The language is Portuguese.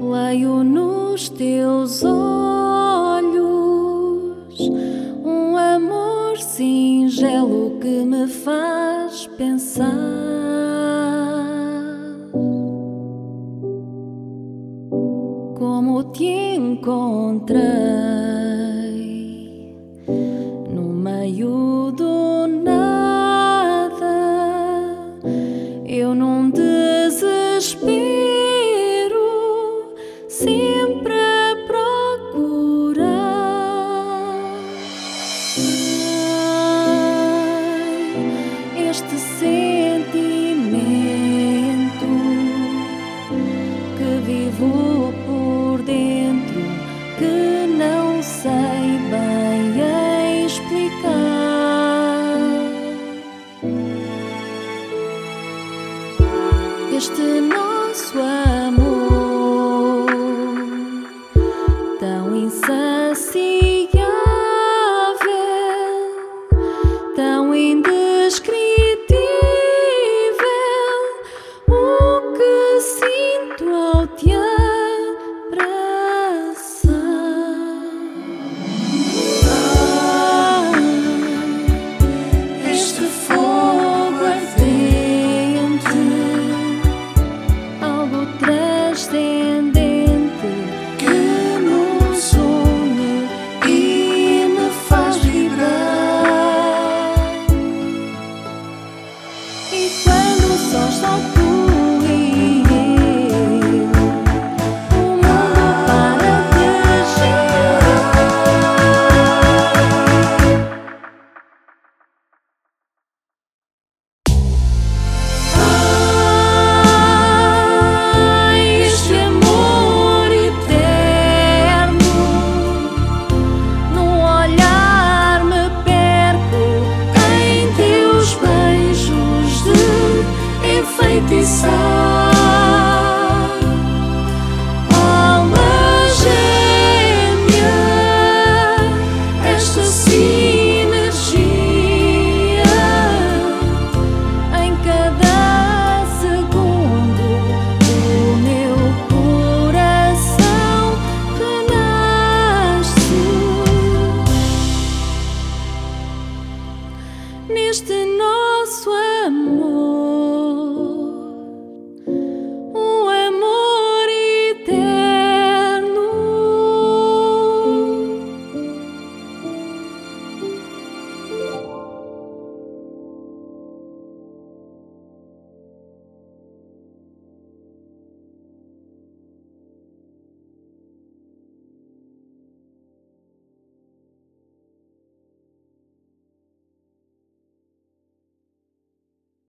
Leio nos teus olhos um amor singelo que me faz pensar. Como te encontrar? Não desespero. Sempre este sentimento Este nosso amor tão insaciável